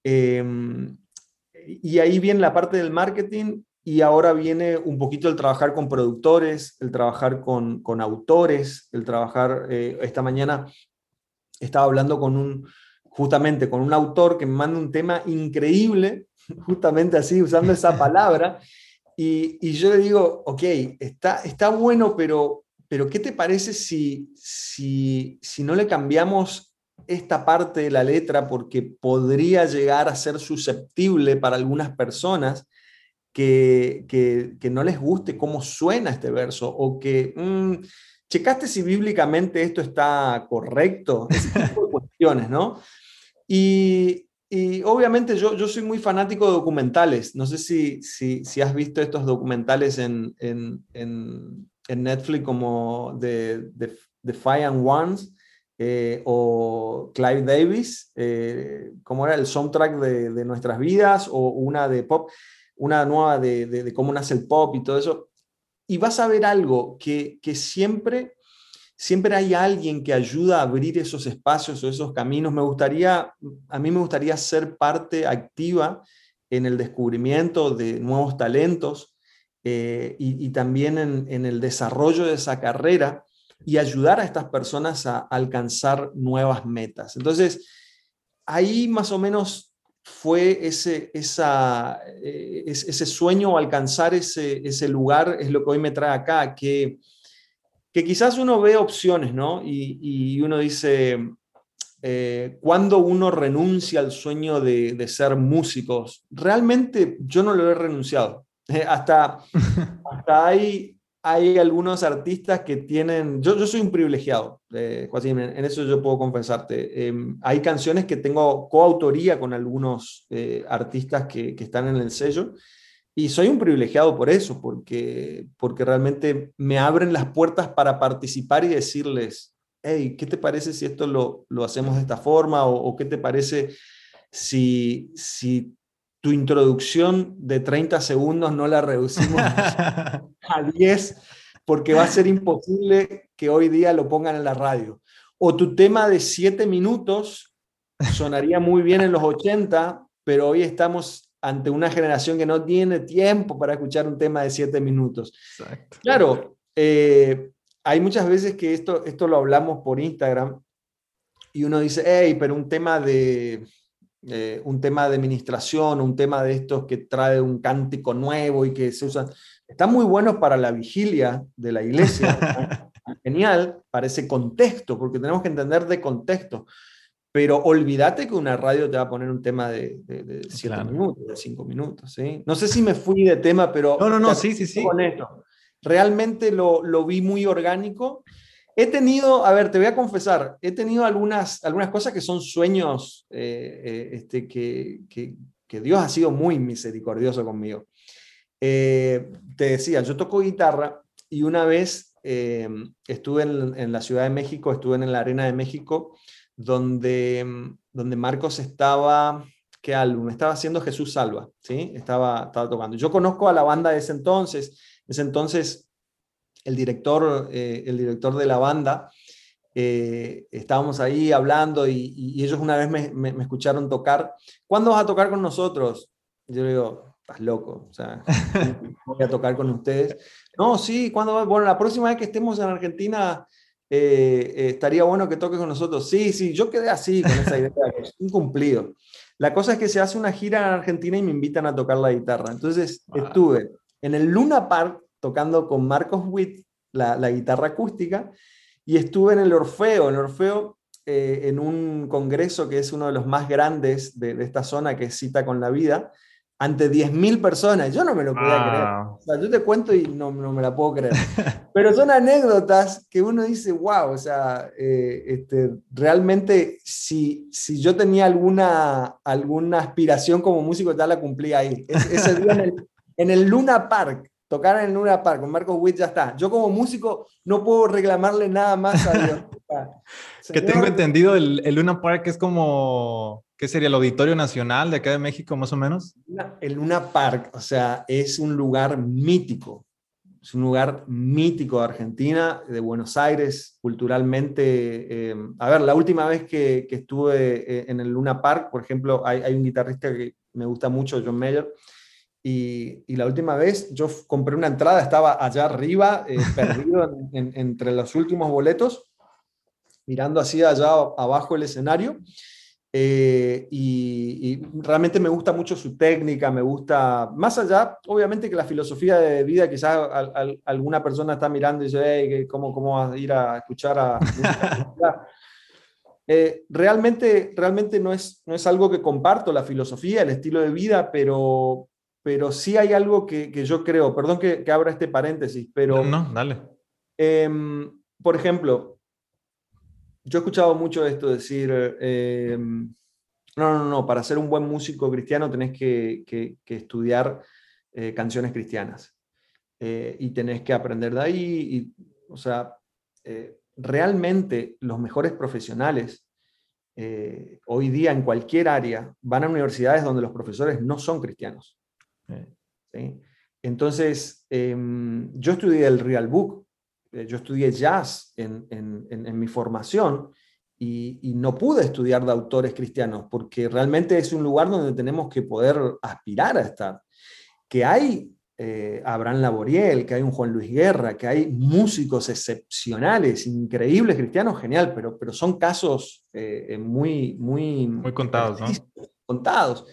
Eh, y ahí viene la parte del marketing y ahora viene un poquito el trabajar con productores, el trabajar con, con autores, el trabajar, eh, esta mañana estaba hablando con un, justamente con un autor que me manda un tema increíble, justamente así, usando esa palabra, y, y yo le digo, ok, está, está bueno, pero, pero ¿qué te parece si, si, si no le cambiamos esta parte de la letra porque podría llegar a ser susceptible para algunas personas? Que, que, que, no les guste cómo suena este verso o que, mmm, ¿checaste si bíblicamente esto está correcto? Ese tipo de cuestiones, ¿no? Y, y obviamente yo, yo soy muy fanático de documentales. No sé si, si, si has visto estos documentales en, en, en, en Netflix como The, The, and Ones eh, o Clive Davis, eh, como era el soundtrack de, de, nuestras vidas o una de pop, una nueva de, de, cómo nace el pop y todo eso. Y vas a ver algo que, que siempre siempre hay alguien que ayuda a abrir esos espacios o esos caminos. Me gustaría, a mí me gustaría ser parte activa en el descubrimiento de nuevos talentos eh, y, y, también en, en, el desarrollo de esa carrera y ayudar a estas personas a alcanzar nuevas metas. Entonces, ahí más o menos fue ese, esa, eh, ese sueño, alcanzar ese, ese lugar, es lo que hoy me trae acá, que que quizás uno ve opciones, ¿no? Y, y uno dice, eh, ¿cuándo uno renuncia al sueño de, de, ser músicos? Realmente yo no lo he renunciado. Hasta, hasta hay, hay algunos artistas que tienen, yo, yo soy un privilegiado, eh, en, en eso yo puedo confesarte. Eh, hay canciones que tengo coautoría con algunos eh, artistas que, que están en el sello y soy un privilegiado por eso, porque, porque realmente me abren las puertas para participar y decirles, hey, ¿qué te parece si esto lo, lo hacemos de esta forma? O, o, qué te parece si, si tu introducción de 30 segundos no la reducimos a 10? Porque va a ser imposible que hoy día lo pongan en la radio. O tu tema de 7 minutos sonaría muy bien en los 80, pero hoy estamos ante una generación que no tiene tiempo para escuchar un tema de siete minutos. Exacto. Claro, eh, hay muchas veces que esto, esto lo hablamos por Instagram y uno dice, hey, pero un tema de, eh, un tema de administración, un tema de estos que trae un cántico nuevo y que se usan, están muy buenos para la vigilia de la iglesia. Genial para ese contexto, porque tenemos que entender de contexto. Pero olvídate que una radio te va a poner un tema de, de, de siete claro. minutos, de cinco minutos. ¿sí? No sé si me fui de tema, pero. No, no, no, sí, sí, sí. Con esto. Realmente lo, lo, vi muy orgánico. He tenido, a ver, te voy a confesar, he tenido algunas, algunas cosas que son sueños eh, eh, este, que, que, Dios ha sido muy misericordioso conmigo. Eh, te decía, yo toco guitarra y una vez eh, estuve en, la Ciudad de México, estuve en la Arena de México donde, donde Marcos estaba, ¿qué álbum? Estaba haciendo Jesús Salva, ¿sí? Estaba, estaba tocando. Yo conozco a la banda de ese entonces, ese entonces el director, eh, el director de la banda, eh, estábamos ahí hablando y, y, ellos una vez me, me, me, escucharon tocar. ¿Cuándo vas a tocar con nosotros? Yo le digo, estás loco, o sea, voy a tocar con ustedes. No, sí, ¿cuándo? Bueno, la próxima vez que estemos en Argentina, eh, eh, estaría bueno que toques con nosotros. Sí, sí, yo quedé así con esa idea, un cumplido. La cosa es que se hace una gira en Argentina y me invitan a tocar la guitarra. Entonces wow. estuve en el Luna Park tocando con Marcos Witt la, la, guitarra acústica y estuve en el Orfeo, en el Orfeo eh, en un congreso que es uno de los más grandes de, de esta zona que es Cita con la Vida ante 10.000 personas. Yo no me lo podía ah. creer. O sea, yo te cuento y no, no, me la puedo creer. Pero son anécdotas que uno dice, wow, o sea, eh, este, realmente si, si yo tenía alguna, alguna aspiración como músico, ya la cumplí ahí. Es, ese día en el, en el Luna Park, tocar en el Luna Park con Marcos Witt ya está. Yo como músico no puedo reclamarle nada más a Dios. que tengo entendido, el, el Luna Park es como ¿Qué sería el Auditorio Nacional de acá de México, más o menos? El Luna Park, o sea, es un lugar mítico. Es un lugar mítico de Argentina, de Buenos Aires, culturalmente. Eh, a ver, la última vez que, que, estuve eh, en el Luna Park, por ejemplo, hay, hay, un guitarrista que me gusta mucho, John Mayer, y, y, la última vez yo compré una entrada, estaba allá arriba, eh, perdido en, en, entre los últimos boletos, mirando así allá abajo el escenario. Eh, y, y, realmente me gusta mucho su técnica, me gusta, más allá, obviamente que la filosofía de vida, quizás a, a, alguna persona está mirando y dice, hey, ¿cómo, ¿cómo vas a ir a escuchar a... eh, realmente, realmente no es, no es algo que comparto, la filosofía, el estilo de vida, pero, pero sí hay algo que, que yo creo, perdón que, que, abra este paréntesis, pero... No, dale. Eh, por ejemplo, yo he escuchado mucho esto decir, eh, no, no, no, para ser un buen músico cristiano tenés que, estudiar eh, canciones cristianas eh, y tenés que aprender de ahí. Y, o sea, realmente los mejores profesionales hoy día en cualquier área van a universidades donde los profesores no son cristianos. Entonces, em, yo estudié el Real Book, eh, yo estudié jazz en, mi formación y, no pude estudiar de autores cristianos porque realmente es un lugar donde tenemos que poder aspirar a estar. Que hay eh, Abraham Laboriel, que hay un Juan Luis Guerra, que hay músicos excepcionales, increíbles cristianos, genial, pero, pero son casos eh, muy, muy, muy contados, ¿no? Contados.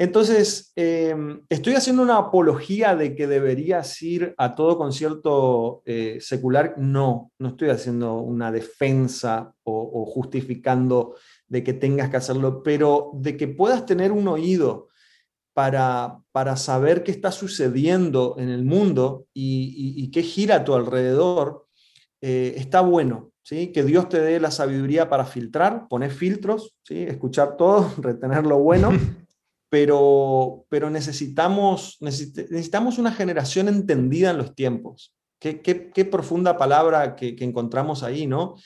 Entonces, em, estoy haciendo una apología de que deberías ir a todo concierto eh, secular. No, no estoy haciendo una defensa o, justificando de que tengas que hacerlo, pero de que puedas tener un oído para, para saber qué está sucediendo en el mundo y, qué gira a tu alrededor, eh, está bueno. ¿Sí? que Dios te dé la sabiduría para filtrar, poner filtros, ¿sí? escuchar todo, retener lo bueno pero, pero necesitamos, necesitamos una generación entendida en los tiempos. Qué, qué, profunda palabra que, que, encontramos ahí, ¿no?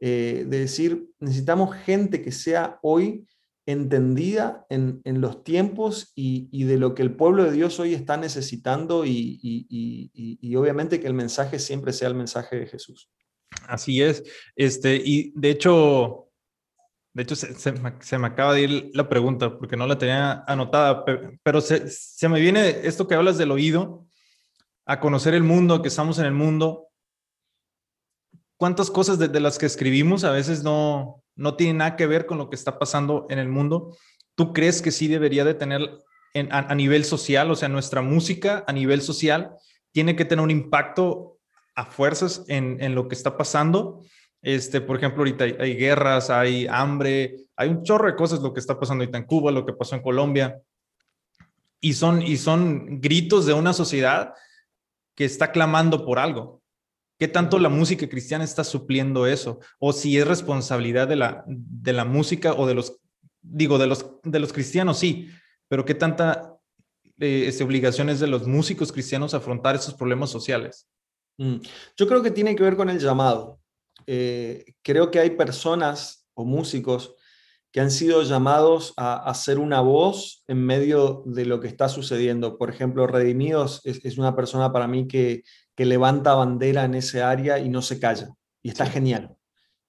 Eh, de decir, necesitamos gente que sea hoy entendida en, en los tiempos y, y, de lo que el pueblo de Dios hoy está necesitando y, y, y, obviamente que el mensaje siempre sea el mensaje de Jesús. Así es. Este, y de hecho, de hecho, se, me, acaba de ir la pregunta porque no la tenía anotada, pero, se, me viene esto que hablas del oído, a conocer el mundo, que estamos en el mundo. ¿Cuántas cosas de, las que escribimos a veces no, no tienen nada que ver con lo que está pasando en el mundo? ¿Tú crees que sí debería de tener a, nivel social, o sea, nuestra música a nivel social, tiene que tener un impacto a fuerzas en, en lo que está pasando? Este, por ejemplo, ahorita hay, guerras, hay hambre, hay un chorro de cosas lo que está pasando ahorita en Cuba, lo que pasó en Colombia. Y son, y son gritos de una sociedad que está clamando por algo. ¿Qué tanto la música cristiana está supliendo eso? O si es responsabilidad de la, de la música o de los, digo, de los, de los cristianos, sí, pero qué tanta eh, este, obligación es de los músicos cristianos afrontar esos problemas sociales. Mm. Yo creo que tiene que ver con el llamado. Eh, creo que hay personas o músicos que han sido llamados a, hacer ser una voz en medio de lo que está sucediendo. Por ejemplo, Redimidos es, una persona para mí que, levanta bandera en ese área y no se calla. Y está genial.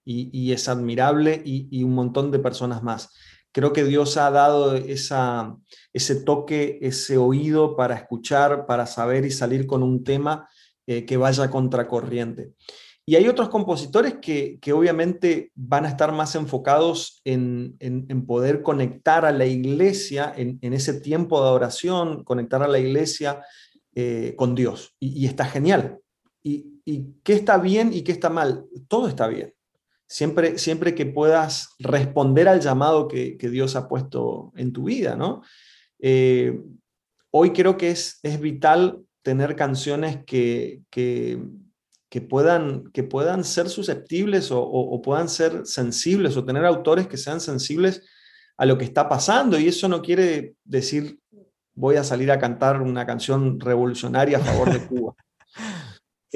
Y, es admirable y, un montón de personas más. Creo que Dios ha dado esa, ese toque, ese oído para escuchar, para saber y salir con un tema eh, que vaya contracorriente. Y hay otros compositores que, obviamente van a estar más enfocados en, poder conectar a la iglesia en, ese tiempo de oración, conectar a la iglesia eh, con Dios. Y, está genial. Y, qué está bien y qué está mal? Todo está bien. Siempre, siempre que puedas responder al llamado que, Dios ha puesto en tu vida, ¿no? Eh, hoy creo que es, es vital tener canciones que, que que puedan, que puedan ser susceptibles o, puedan ser sensibles o tener autores que sean sensibles a lo que está pasando. Y eso no quiere decir voy a salir a cantar una canción revolucionaria a favor de Cuba.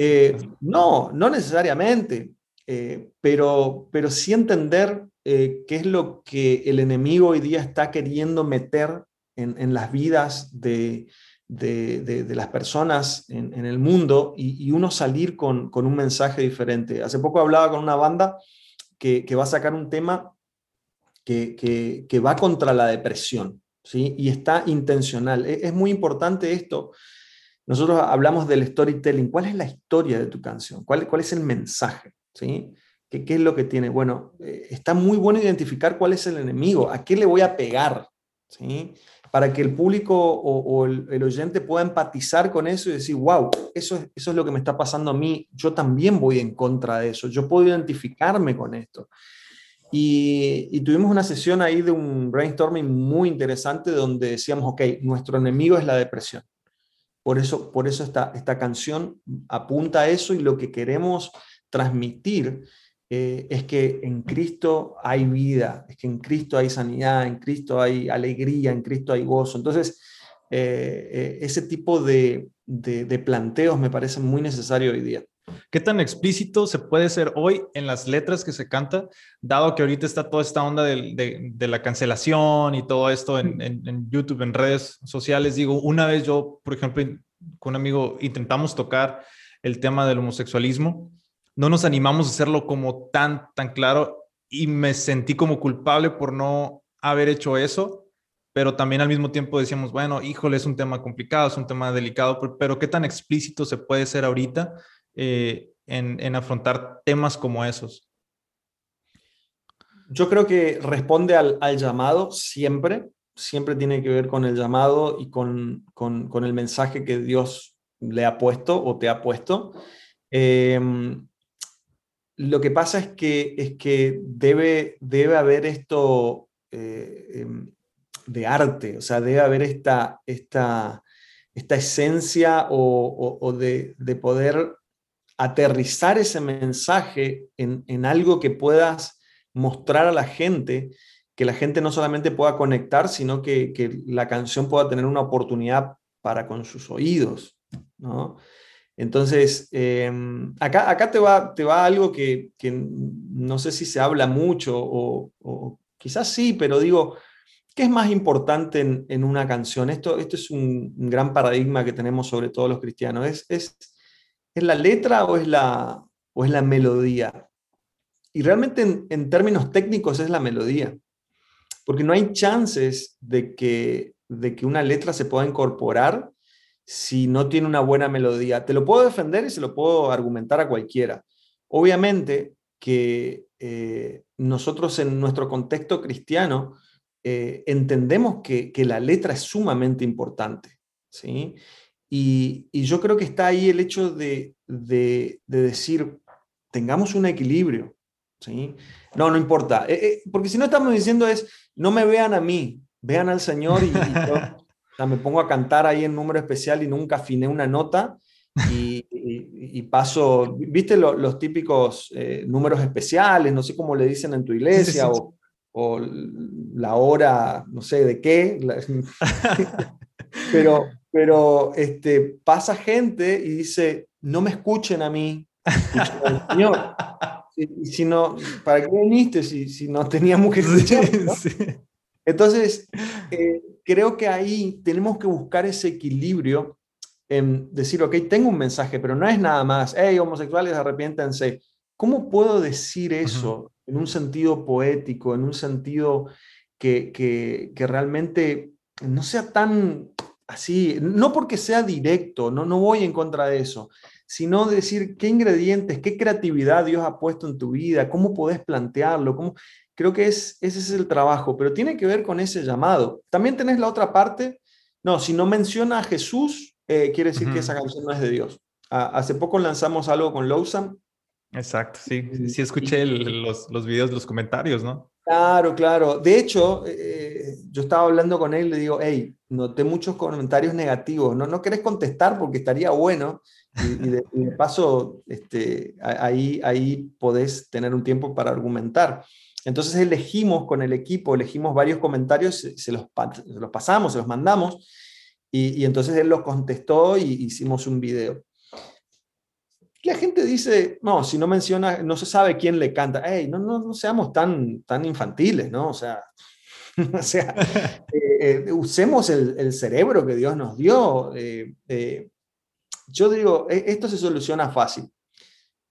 Eh, no, no necesariamente, eh, pero, pero sí entender eh, qué es lo que el enemigo hoy día está queriendo meter en, en las vidas de, de, las personas en, el mundo y, uno salir con, un mensaje diferente. Hace poco hablaba con una banda que, va a sacar un tema que, va contra la depresión, ¿sí? Y está intencional. E, es, muy importante esto. Nosotros hablamos del storytelling. ¿Cuál es la historia de tu canción? ¿Cuál, cuál es el mensaje? ¿Sí? ¿Qué, ¿Qué, es lo que tiene? Bueno, eh, está muy bueno identificar cuál es el enemigo, a qué le voy a pegar, ¿sí? Para que el público o, el, oyente pueda empatizar con eso y decir, wow, eso es, eso es lo que me está pasando a mí, yo también voy en contra de eso, yo puedo identificarme con esto. Y, tuvimos una sesión ahí de un brainstorming muy interesante donde decíamos, ok, nuestro enemigo es la depresión. Por eso, por eso esta, esta canción apunta a eso y lo que queremos transmitir eh, es que en Cristo hay vida, es que en Cristo hay sanidad, en Cristo hay alegría, en Cristo hay gozo. Entonces, eh, eh, ese tipo de, de, planteos me parecen muy necesarios hoy día. ¿Qué tan explícito se puede ser hoy en las letras que se canta, dado que ahorita está toda esta onda de, de, la cancelación y todo esto en, en, en, YouTube, en redes sociales? Digo, una vez yo, por ejemplo, con un amigo intentamos tocar el tema del homosexualismo no nos animamos a hacerlo como tan, tan claro y me sentí como culpable por no haber hecho eso, pero también al mismo tiempo decíamos, bueno, híjole, es un tema complicado, es un tema delicado, pero, ¿qué tan explícito se puede ser ahorita eh, en, afrontar temas como esos? Yo creo que responde al, llamado siempre, siempre tiene que ver con el llamado y con, con, el mensaje que Dios le ha puesto o te ha puesto. Eh, lo que pasa es que, es que debe, debe haber esto eh, em, de arte, o sea, debe haber esta, esta, esta esencia o, de, poder aterrizar ese mensaje en, algo que puedas mostrar a la gente, que la gente no solamente pueda conectar, sino que, que la canción pueda tener una oportunidad para con sus oídos, ¿no? Entonces, em, acá, acá te, va, te va algo que, no sé si se habla mucho o, quizás sí, pero digo, ¿qué es más importante en, una canción? Esto, esto es un, gran paradigma que tenemos sobre todos los cristianos. ¿Es, es, es la letra o es la, o es la melodía? Y realmente en, en términos técnicos es la melodía, porque no hay chances de que, de que una letra se pueda incorporar si no tiene una buena melodía. Te lo puedo defender y se lo puedo argumentar a cualquiera. Obviamente que eh, nosotros en nuestro contexto cristiano eh, entendemos que, la letra es sumamente importante. ¿sí? Y, yo creo que está ahí el hecho de, decir, tengamos un equilibrio. ¿sí? No, no importa. Eh, porque si no estamos diciendo es, no me vean a mí, vean al Señor y, me pongo a cantar ahí en número especial y nunca afiné una nota y, paso, viste los típicos eh, números especiales, no sé cómo le dicen en tu iglesia O, la hora, no sé de qué, pero, pero este, pasa gente y dice, no me escuchen a mí, Señor. Y si no, ¿para qué viniste si, si no teníamos que escuchar? Entonces, eh, creo que ahí tenemos que buscar ese equilibrio en decir, ok, tengo un mensaje, pero no es nada más, hey, homosexuales, arrepiéntense. ¿Cómo puedo decir eso en un sentido poético, en un sentido que, que, realmente no sea tan así, no porque sea directo, no, no voy en contra de eso, sino decir qué ingredientes, qué creatividad Dios ha puesto en tu vida, cómo podés plantearlo, cómo, Creo que es, ese es el trabajo, pero tiene que ver con ese llamado. También tenés la otra parte. No, si no menciona a Jesús, eh, quiere decir que esa canción no es de Dios. hace poco lanzamos algo con Lowsam. Exacto, sí. Sí escuché los, los videos, los comentarios, ¿no? Claro, claro. De hecho, eh, yo estaba hablando con él y le digo, hey, noté muchos comentarios negativos. No, no querés contestar porque estaría bueno. Y, de, paso, este, ahí, ahí podés tener un tiempo para argumentar. Entonces elegimos con el equipo, elegimos varios comentarios, se los, los pasamos, se los mandamos, y, entonces él los contestó y hicimos un video. La gente dice, no, si no menciona, no se sabe quién le canta. Hey, no, no, no seamos tan, tan infantiles, ¿no? O sea, o sea eh, eh, usemos el, cerebro que Dios nos dio. Eh, yo digo, e, esto se soluciona fácil.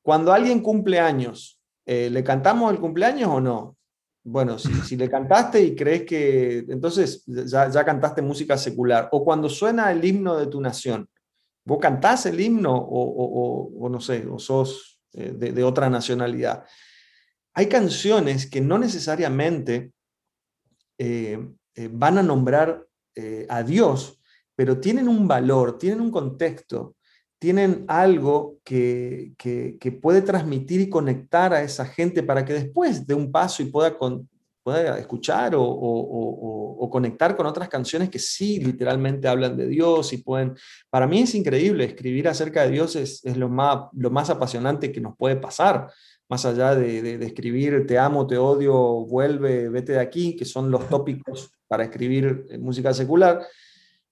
Cuando alguien cumple años ¿le cantamos el cumpleaños o no? Bueno, si, le cantaste y crees que entonces ya, ya, cantaste música secular, o cuando suena el himno de tu nación, ¿vos cantás el himno o, no sé, o sos eh, de, otra nacionalidad? Hay canciones que no necesariamente eh, van a nombrar a Dios, pero tienen un valor, tienen un contexto tienen algo que, puede transmitir y conectar a esa gente para que después de un paso y pueda, escuchar o, conectar con otras canciones que sí literalmente hablan de Dios y pueden... Para mí es increíble, escribir acerca de Dios es, lo, más, lo más apasionante que nos puede pasar, más allá de, de escribir te amo, te odio, vuelve, vete de aquí, que son los tópicos para escribir música secular.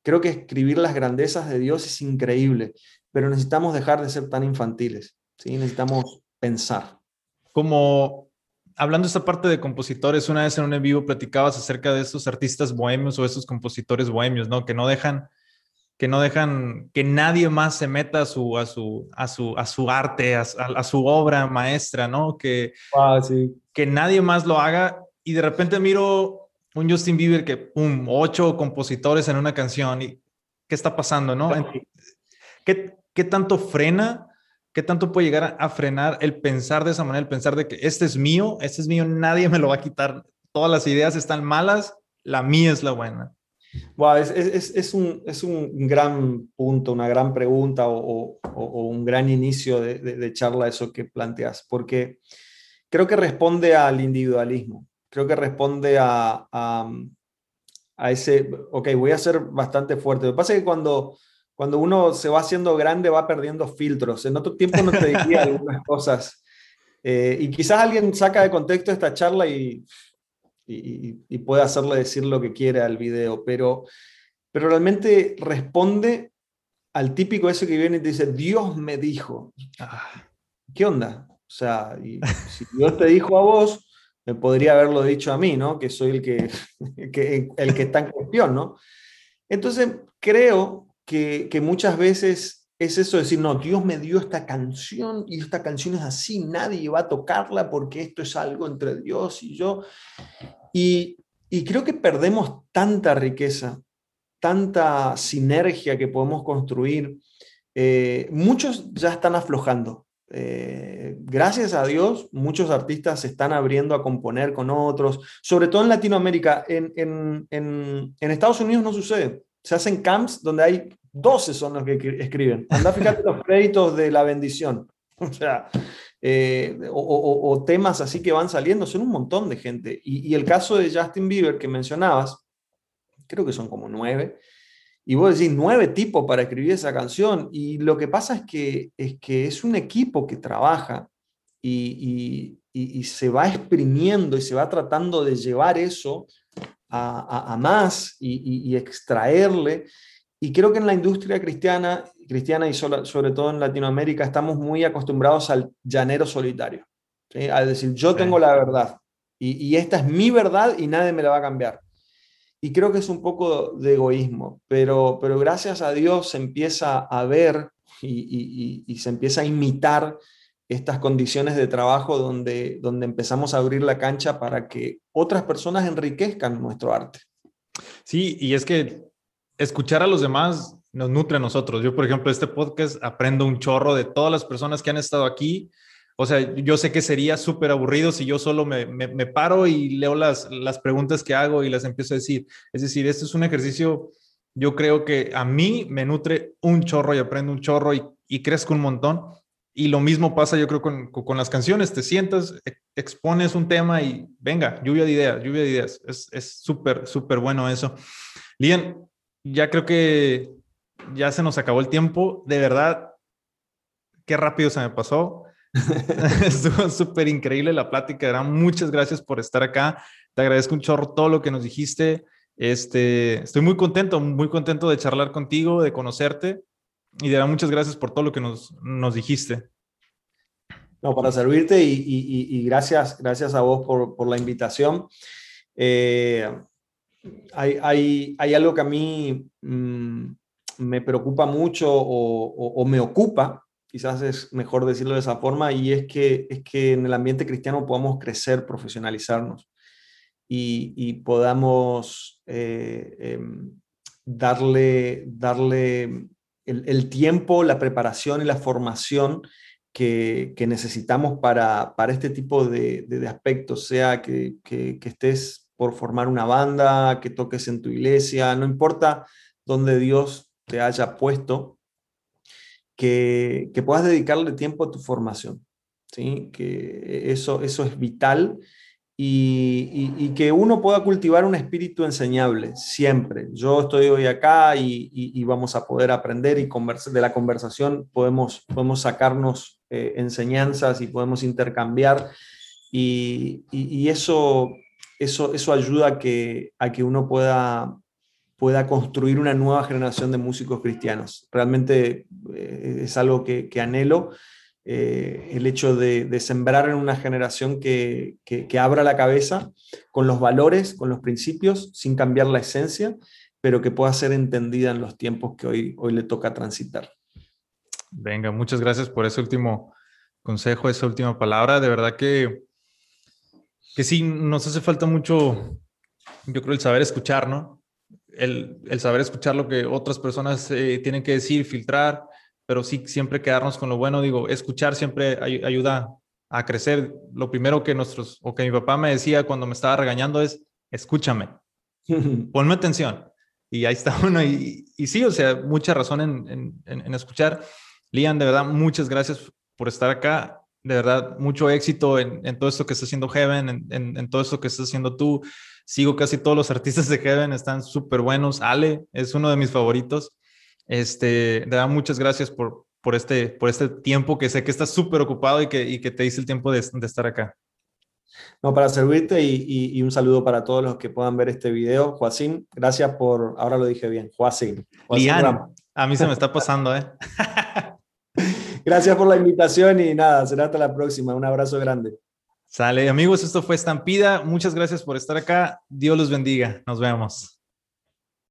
Creo que escribir las grandezas de Dios es increíble, pero necesitamos dejar de ser tan infantiles, ¿sí? necesitamos pensar. Como hablando de esta parte de compositores, una vez en un en vivo platicabas acerca de estos artistas bohemios o estos compositores bohemios, ¿no? Que no dejan que no dejan que nadie más se meta a su, a su, a su, a su arte, a, su obra maestra, ¿no? Que, ah, sí. que nadie más lo haga. Y de repente miro un Justin Bieber que, pum, ocho compositores en una canción. ¿Y qué está pasando, no? ¿Qué, qué tanto frena ¿Qué tanto puede llegar a, frenar el pensar de esa manera, el pensar de que este es mío, este es mío, nadie me lo va a quitar, todas las ideas están malas, la mía es la buena? Wow, es, es, es, un, es un gran punto, una gran pregunta o, o, un gran inicio de, de, charla eso que planteas, porque creo que responde al individualismo, creo que responde a, a, a ese, ok, voy a ser bastante fuerte. Lo que pasa es que cuando cuando uno se va haciendo grande va perdiendo filtros. En otro tiempo no te diría algunas cosas. Eh, y quizás alguien saca de contexto esta charla y, y, puede hacerle decir lo que quiere al video, pero, pero realmente responde al típico ese que viene y te dice, Dios me dijo. Ah, ¿Qué onda? O sea, si Dios te dijo a vos, me podría haberlo dicho a mí, ¿no? Que soy el que, que, el que está en cuestión, ¿no? Entonces, creo que, muchas veces es eso de decir, no, Dios me dio esta canción y esta canción es así, nadie va a tocarla porque esto es algo entre Dios y yo. Y, creo que perdemos tanta riqueza, tanta sinergia que podemos construir. Eh, muchos ya están aflojando. Eh, gracias a Dios, muchos artistas se están abriendo a componer con otros, sobre todo en Latinoamérica. En, en, en Estados Unidos no sucede se hacen camps donde hay 12 son los que escriben. Anda fíjate los créditos de la bendición. O sea, eh, o, temas así que van saliendo, son un montón de gente. Y, el caso de Justin Bieber que mencionabas, creo que son como nueve. Y vos decís, nueve tipos para escribir esa canción. Y lo que pasa es que es, que es un equipo que trabaja y, se va exprimiendo y se va tratando de llevar eso a, más y, extraerle. Y creo que en la industria cristiana, cristiana y sobre todo en Latinoamérica, estamos muy acostumbrados al llanero solitario. ¿sí? A decir, yo tengo la verdad y, esta es mi verdad y nadie me la va a cambiar. Y creo que es un poco de egoísmo, pero, pero gracias a Dios se empieza a ver y, y se empieza a imitar estas condiciones de trabajo donde, donde empezamos a abrir la cancha para que otras personas enriquezcan nuestro arte. Sí, y es que escuchar a los demás nos nutre a nosotros. Yo, por ejemplo, este podcast aprendo un chorro de todas las personas que han estado aquí. O sea, yo sé que sería súper aburrido si yo solo me, me, paro y leo las, las preguntas que hago y las empiezo a decir. Es decir, este es un ejercicio, yo creo que a mí me nutre un chorro y aprendo un chorro y, y crezco un montón. Y lo mismo pasa, yo creo, con, con, las canciones. Te sientas, e, expones un tema y venga, lluvia de ideas, lluvia de ideas. Es súper, súper bueno eso. Lian, ya creo que ya se nos acabó el tiempo. De verdad, qué rápido se me pasó. Estuvo súper increíble la plática. Era muchas gracias por estar acá. Te agradezco un chorro todo lo que nos dijiste. Este, estoy muy contento, muy contento de charlar contigo, de conocerte y de muchas gracias por todo lo que nos, nos dijiste. No, para servirte y, y, y, gracias, gracias a vos por, por la invitación. Eh, hay, hay, hay, algo que a mí mm, me preocupa mucho o, o, me ocupa, quizás es mejor decirlo de esa forma, y es que, es que en el ambiente cristiano podamos crecer, profesionalizarnos y, y podamos eh, em, darle, darle el, tiempo, la preparación y la formación que, necesitamos para, este tipo de, aspectos, sea que, estés por formar una banda, que toques en tu iglesia, no importa dónde Dios te haya puesto, que, puedas dedicarle tiempo a tu formación. ¿sí? Que eso, eso es vital y, que uno pueda cultivar un espíritu enseñable siempre. Yo estoy hoy acá y, vamos a poder aprender y de la conversación podemos, sacarnos eh, enseñanzas y podemos intercambiar y, eso, eso, eso ayuda a que, a que uno pueda, pueda construir una nueva generación de músicos cristianos. Realmente eh, es algo que anhelo eh, el hecho de, sembrar en una generación que, abra la cabeza con los valores, con los principios, sin cambiar la esencia, pero que pueda ser entendida en los tiempos que hoy, hoy le toca transitar. Venga, muchas gracias por ese último consejo, esa última palabra. De verdad que, que sí, nos hace falta mucho, yo creo, el saber escuchar, ¿no? El, saber escuchar lo que otras personas eh, tienen que decir, filtrar, pero sí siempre quedarnos con lo bueno. Digo, escuchar siempre ayuda a crecer. Lo primero que nuestros, o que mi papá me decía cuando me estaba regañando es, escúchame, ponme atención. Y ahí está uno. Y, y sí, o sea, mucha razón en, en, escuchar. Lian, de verdad, muchas gracias por estar acá. De verdad, mucho éxito en, todo esto que está haciendo Heaven, en, todo esto que estás haciendo tú. Sigo casi todos los artistas de Heaven, están súper buenos. Ale es uno de mis favoritos. Este, de verdad, muchas gracias por, por, este, por este tiempo que sé que estás súper ocupado y que, y que te hice el tiempo de, estar acá. No, para servirte y, y, un saludo para todos los que puedan ver este video. Joacín, gracias por, ahora lo dije bien, Joacín. Lian, a mí se me está pasando, ¿eh? gracias por la invitación y nada, será hasta la próxima. Un abrazo grande. Sale, amigos, esto fue Estampida. Muchas gracias por estar acá. Dios los bendiga. Nos vemos.